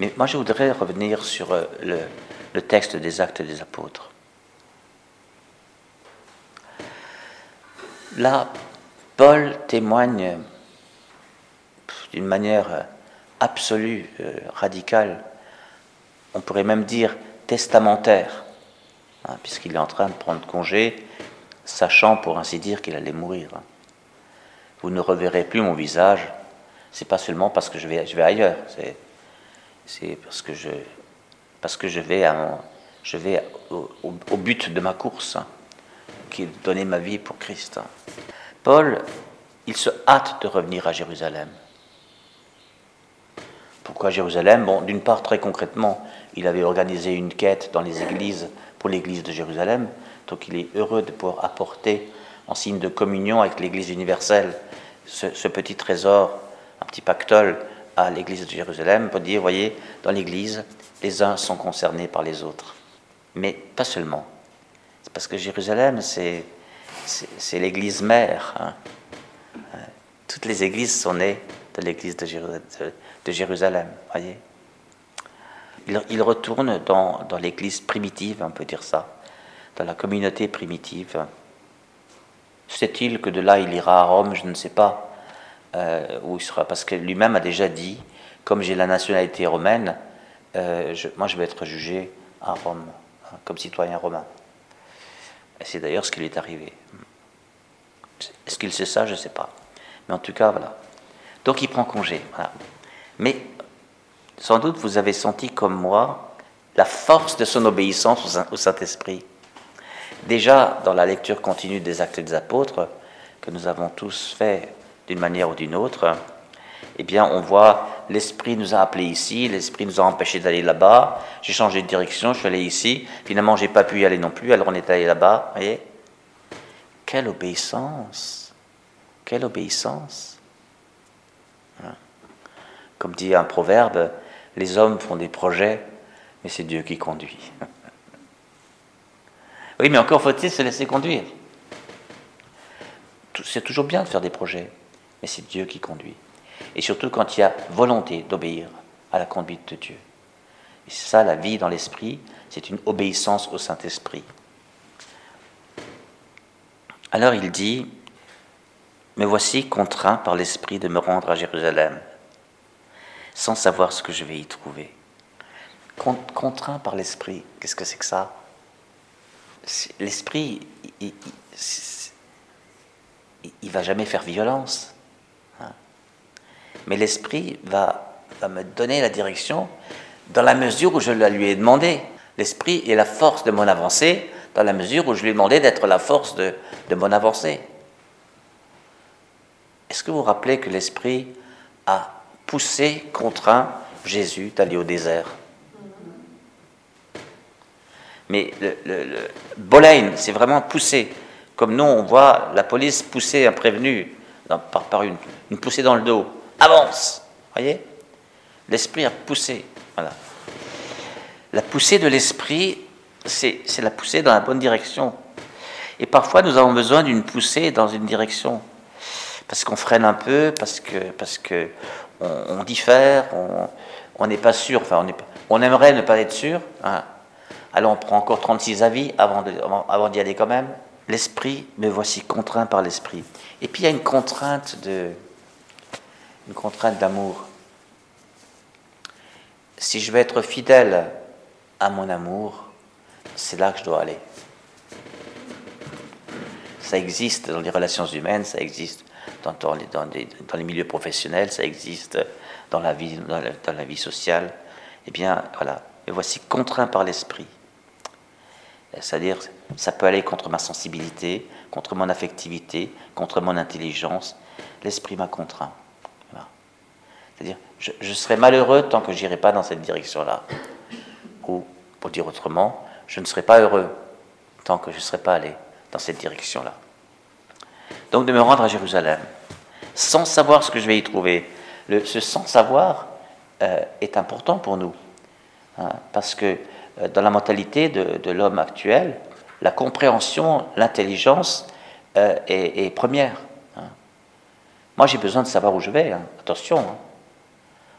Mais moi, je voudrais revenir sur euh, le, texte des actes des apôtres. Là, Paul témoigne d'une manière euh, absolue, euh, radicale, on pourrait même dire testamentaire, hein, puisqu'il est en train de prendre congé, sachant pour ainsi dire qu'il allait mourir. Vous ne reverrez plus mon visage, c'est pas seulement parce que je vais, je vais ailleurs, c'est, c'est parce que je, parce que je vais, à je vais au, but de ma course, hein, qui est de donner ma vie pour Christ. Hein. Paul, il se hâte de revenir à Jérusalem. Pourquoi Jérusalem? Bon, d'une part, très concrètement, il avait organisé une quête dans les églises pour l'église de Jérusalem, donc il est heureux de pouvoir apporter en signe de communion avec l'église universelle ce, petit trésor, un petit pactole à l'église de Jérusalem pour dire, voyez, dans l'église, les uns sont concernés par les autres. Mais pas seulement. C'est parce que Jérusalem, c'est, l'église mère. Hein. Toutes les églises sont nées de l'église de, Jérusalem, voyez. Il, il retourne dans, dans l'église primitive, on peut dire ça, dans la communauté primitive. Sait-il que de là il ira à Rome Je ne sais pas euh, où il sera, parce que lui-même a déjà dit, comme j'ai la nationalité romaine, euh, moi je vais être jugé à Rome, hein, comme citoyen romain. Et c'est d'ailleurs ce qui lui est arrivé. Est-ce qu'il sait ça? Je ne sais pas. Mais en tout cas, voilà. Donc il prend congé. Mais sans doute vous avez senti comme moi la force de son obéissance au Saint-Esprit. Déjà dans la lecture continue des actes des apôtres, que nous avons tous fait d'une manière ou d'une autre, eh bien on voit l'Esprit nous a appelés ici, l'Esprit nous a empêchés d'aller là-bas, j'ai changé de direction, je suis allé ici, finalement j'ai pas pu y aller non plus, alors on est allé là-bas, voyez Quelle obéissance Quelle obéissance hein? Comme dit un proverbe, les hommes font des projets, mais c'est Dieu qui conduit. oui, mais encore faut-il se laisser conduire. C'est toujours bien de faire des projets, mais c'est Dieu qui conduit. Et surtout quand il y a volonté d'obéir à la conduite de Dieu. Et ça la vie dans l'esprit, c'est une obéissance au Saint-Esprit. Alors il dit, me voici contraint par l'Esprit de me rendre à Jérusalem sans savoir ce que je vais y trouver. Contraint par l'esprit, qu'est-ce que c'est que ça? L'esprit, il, il, va jamais faire violence. Mais l'esprit va, me donner la direction dans la mesure où je la lui ai demandé. L'esprit est la force de mon avancée dans la mesure où je lui ai demandé d'être la force de, mon avancée. Est-ce que vous vous rappelez que l'esprit a poussé, contraint Jésus d'aller au désert? Mais le, le, c'est vraiment poussé. Comme nous, on voit la police pousser un prévenu par, une, poussée dans le dos. Avance Voyez? L'esprit a poussé. Voilà. La poussée de l'esprit, c'est la poussée dans la bonne direction. Et parfois, nous avons besoin d'une poussée dans une direction. Parce qu'on freine un peu, parce que, parce que on, diffère, on n'est pas sûr, enfin on, aimerait ne pas être sûr. Hein. Alors on prend encore 36 avis avant d'y avant, aller quand même. L'esprit, me voici contraint par l'esprit. Et puis il y a une contrainte de, une contrainte d'amour. Si je veux être fidèle à mon amour, c'est là que je dois aller. Ça existe dans les relations humaines, ça existe dans, dans, les, dans, les, milieux professionnels, ça existe dans la vie, dans la, vie sociale. Eh bien, voilà. Et voici contraint par l'esprit. C'est-à-dire, ça peut aller contre ma sensibilité, contre mon affectivité, contre mon intelligence. L'esprit m'a contraint. C'est-à-dire, je, serai malheureux tant que j'irai pas dans cette direction-là. Ou, pour dire autrement, je ne serai pas heureux tant que je ne serai pas allé dans cette direction-là donc de me rendre à Jérusalem, sans savoir ce que je vais y trouver. Ce sans savoir euh, est important pour nous, hein, parce que euh, dans la mentalité de, l'homme actuel, la compréhension, l'intelligence euh, est, première. Hein. Moi, j'ai besoin de savoir où je vais. Hein. Attention.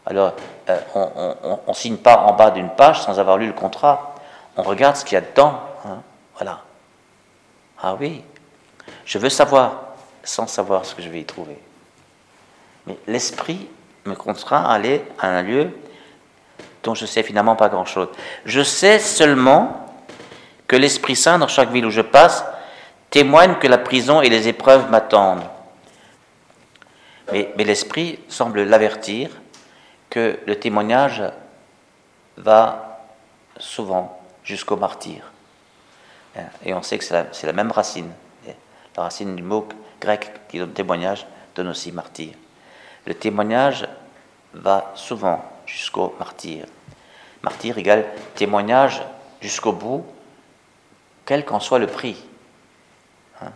Alors, euh, on ne signe pas en bas d'une page sans avoir lu le contrat. On regarde ce qu'il y a dedans. Hein. Voilà. Ah oui, je veux savoir sans savoir ce que je vais y trouver. Mais l'esprit me contraint à aller à un lieu dont je sais finalement pas grand-chose. Je sais seulement que l'Esprit Saint, dans chaque ville où je passe, témoigne que la prison et les épreuves m'attendent. Mais, mais l'Esprit semble l'avertir que le témoignage va souvent jusqu'au martyr. Et on sait que c'est la, la, même racine. La racine du mot grec qui donne témoignage donne aussi martyr. Le témoignage va souvent jusqu'au martyr. Martyr égale témoignage jusqu'au bout, quel qu'en soit le prix. Hein.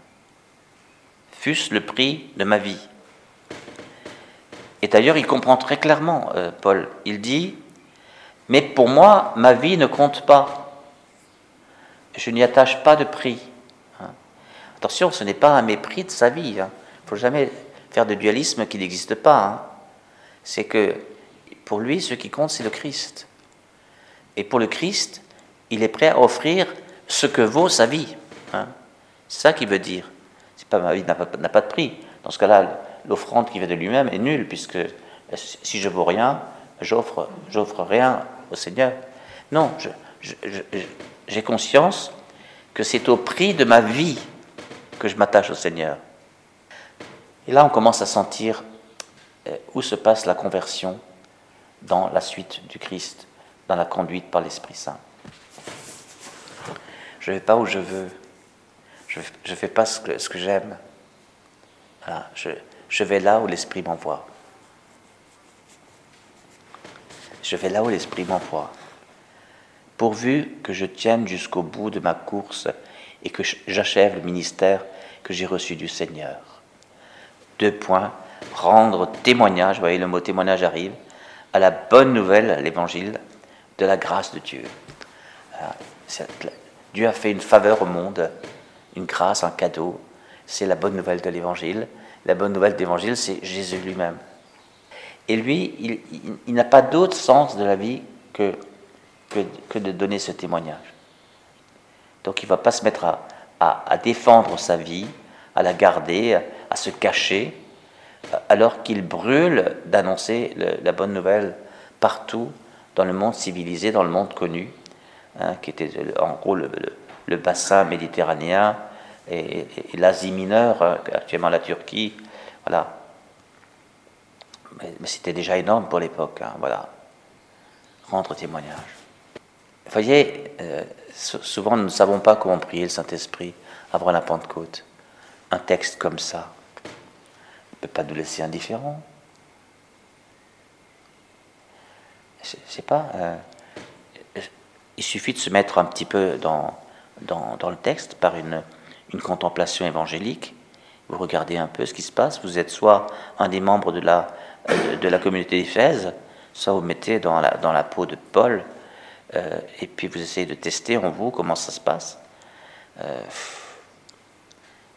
Fût-ce le prix de ma vie. Et d'ailleurs, il comprend très clairement, euh, Paul. Il dit, mais pour moi, ma vie ne compte pas. Je n'y attache pas de prix. Hein. Attention, ce n'est pas un mépris de sa vie. Il hein. ne faut jamais faire de dualisme qui n'existe pas. C'est que pour lui, ce qui compte, c'est le Christ. Et pour le Christ, il est prêt à offrir ce que vaut sa vie. C'est ça qu'il veut dire. C'est pas ma vie n'a pas, pas, de prix. Dans ce cas-là, l'offrande qui vient de lui-même est nulle, puisque si je vaux rien, j'offre, j'offre rien au Seigneur. Non, j'ai conscience que c'est au prix de ma vie que je m'attache au Seigneur. Et là, on commence à sentir euh, où se passe la conversion dans la suite du Christ, dans la conduite par l'Esprit Saint. Je ne vais pas où je veux. Je ne fais pas ce que, que j'aime. Voilà, je, je vais là où l'Esprit m'envoie. Je vais là où l'Esprit m'envoie. Pourvu que je tienne jusqu'au bout de ma course et que j'achève le ministère que j'ai reçu du Seigneur. Deux points. Rendre témoignage, vous voyez le mot témoignage arrive, à la bonne nouvelle, l'évangile, de la grâce de Dieu. Dieu a fait une faveur au monde, une grâce, un cadeau. C'est la bonne nouvelle de l'évangile. La bonne nouvelle d'évangile, c'est Jésus lui-même. Et lui, il, n'a pas d'autre sens de la vie que, que, de donner ce témoignage. Donc il ne va pas se mettre à, à, défendre sa vie, à la garder, à, se cacher, alors qu'il brûle d'annoncer la bonne nouvelle partout dans le monde civilisé, dans le monde connu, hein, qui était en gros le bassin méditerranéen, et, l'Asie mineure, euh, actuellement la Turquie, voilà. Mais, c'était déjà énorme pour l'époque, hein, voilà. Rendre témoignage. Vous voyez, euh, souvent nous ne savons pas comment prier le Saint-Esprit avant la Pentecôte. Un texte comme ça ne peut pas nous laisser indifférents. Je sais pas. Euh, il suffit de se mettre un petit peu dans, dans le texte par une, une contemplation évangélique, vous regardez un peu ce qui se passe, vous êtes soit un des membres de la, euh, de la communauté d'Éphèse, soit vous mettez dans la, dans la peau de Paul, euh, et puis vous essayez de tester en vous comment ça se passe. Euh,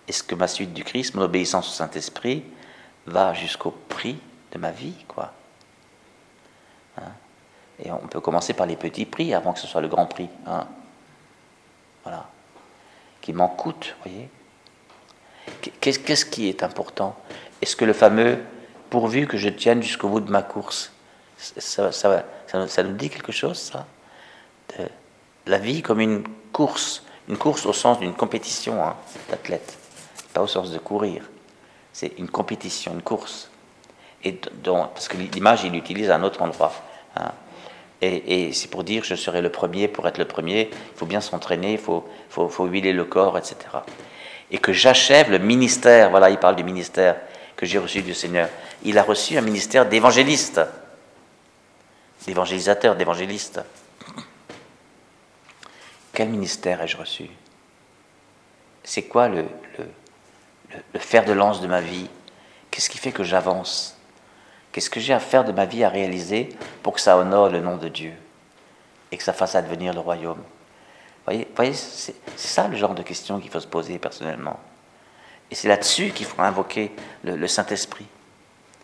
est-ce que ma suite du Christ, mon obéissance au Saint-Esprit, va jusqu'au prix de ma vie, quoi? Hein? Et on peut commencer par les petits prix avant que ce soit le grand prix. Hein? Voilà m'en coûte, voyez Qu'est-ce qui est important? Est-ce que le fameux pourvu que je tienne jusqu'au bout de ma course, ça, ça, ça, nous dit quelque chose, ça? La vie comme une course, une course au sens d'une compétition hein, d'athlète, pas au sens de courir. C'est une compétition, une course. Et donc, parce que l'image, il l'utilise à un autre endroit. Hein. Et, c'est pour dire je serai le premier pour être le premier, il faut bien s'entraîner, il faut, huiler le corps, etc. Et que j'achève le ministère, voilà, il parle du ministère que j'ai reçu du Seigneur. Il a reçu un ministère d'évangéliste, d'évangélisateur, d'évangéliste. Quel ministère ai-je reçu? C'est quoi le fer de lance de ma vie? Qu'est-ce qui fait que j'avance? Qu'est-ce que j'ai à faire de ma vie à réaliser pour que ça honore le nom de Dieu et que ça fasse advenir le royaume? Vous voyez, c'est ça le genre de questions qu'il faut se poser personnellement. Et c'est là-dessus qu'il faut invoquer le, Saint-Esprit.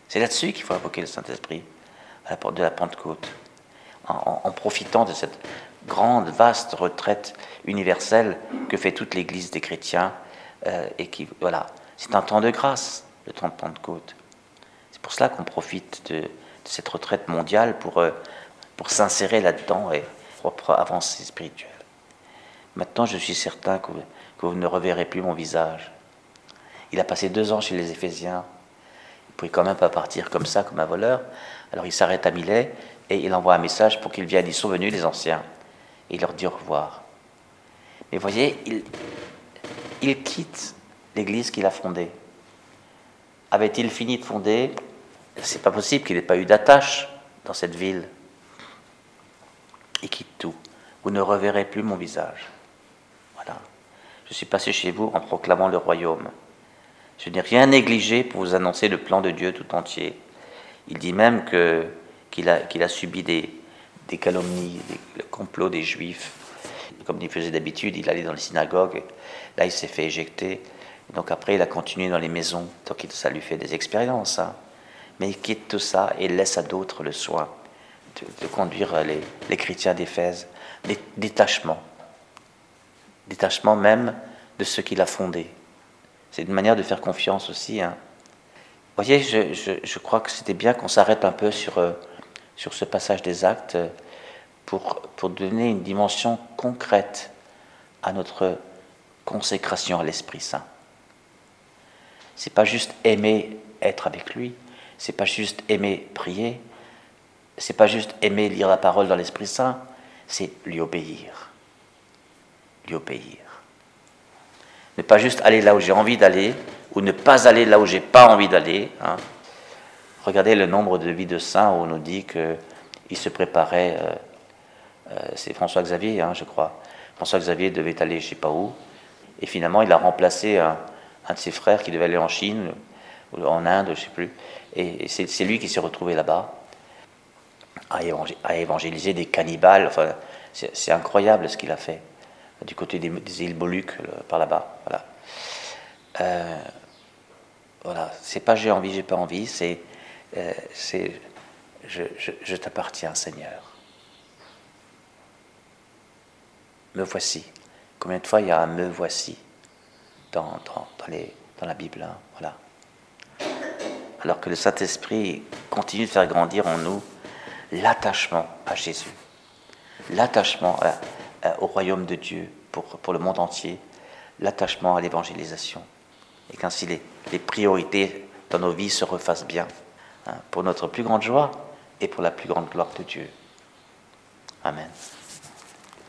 C'est là-dessus qu'il faut invoquer le Saint-Esprit. de la Pentecôte, en, profitant de cette grande, vaste retraite universelle que fait toute l'Église des chrétiens, euh, et qui, voilà, c'est un temps de grâce, le temps de Pentecôte. Pour cela qu'on profite de, cette retraite mondiale pour, euh, pour s'insérer là-dedans et pour avancer spirituelle. Maintenant, je suis certain que, que vous ne reverrez plus mon visage. Il a passé deux ans chez les Éphésiens. Il ne pouvait quand même pas partir comme ça, comme un voleur. Alors il s'arrête à Milet et il envoie un message pour qu'ils viennent. Ils sont venus, les anciens. Et il leur dit au revoir. Mais voyez, il quitte l'église qu'il a fondée. Avait-il fini de fonder? C'est pas possible qu'il n'ait pas eu d'attache dans cette ville. Il quitte tout. Vous ne reverrez plus mon visage. Voilà. Je suis passé chez vous en proclamant le royaume. Je n'ai rien négligé pour vous annoncer le plan de Dieu tout entier. Il dit même que, qu'il, a, qu'il a subi des, des calomnies, le complot des Juifs. Comme il faisait d'habitude, il allait dans les synagogues. Là, il s'est fait éjecter. Donc après, il a continué dans les maisons. Donc ça lui fait des expériences. Hein. Mais il quitte tout ça et laisse à d'autres le soin de, conduire les, les chrétiens d'Éphèse. Détachement. Détachement même de ce qu'il a fondé. C'est une manière de faire confiance aussi. Hein. Vous voyez, je, crois que c'était bien qu'on s'arrête un peu sur, euh, sur ce passage des actes euh, pour, pour donner une dimension concrète à notre consécration à l'Esprit Saint. C'est pas juste aimer être avec lui, c'est pas juste aimer prier, c'est pas juste aimer lire la parole dans l'Esprit Saint, c'est lui obéir. Lui obéir. Ne pas juste aller là où j'ai envie d'aller, ou ne pas aller là où j'ai pas envie d'aller. Hein. Regardez le nombre de vies de saints où on nous dit qu'il se préparait, euh, euh, c'est François Xavier, hein, je crois. François Xavier devait aller je sais pas où, et finalement il a remplacé un, de ses frères qui devait aller en Chine, en Inde, je sais plus, et, c'est lui qui s'est retrouvé là-bas à, évangéliser des cannibales. Enfin, c'est incroyable ce qu'il a fait du côté des, îles Moluques, par là-bas. Voilà. Euh, voilà. C'est pas j'ai envie, j'ai pas envie, c'est euh, c'est je, t'appartiens, Seigneur. Me voici. Combien de fois il y a un me voici dans, dans, dans, les, dans la Bible hein, Voilà. Alors que le Saint-Esprit continue de faire grandir en nous l'attachement à Jésus, l'attachement au royaume de Dieu pour, pour le monde entier, l'attachement à l'évangélisation. Et qu'ainsi les, les, priorités dans nos vies se refassent bien, hein, pour notre plus grande joie et pour la plus grande gloire de Dieu. Amen.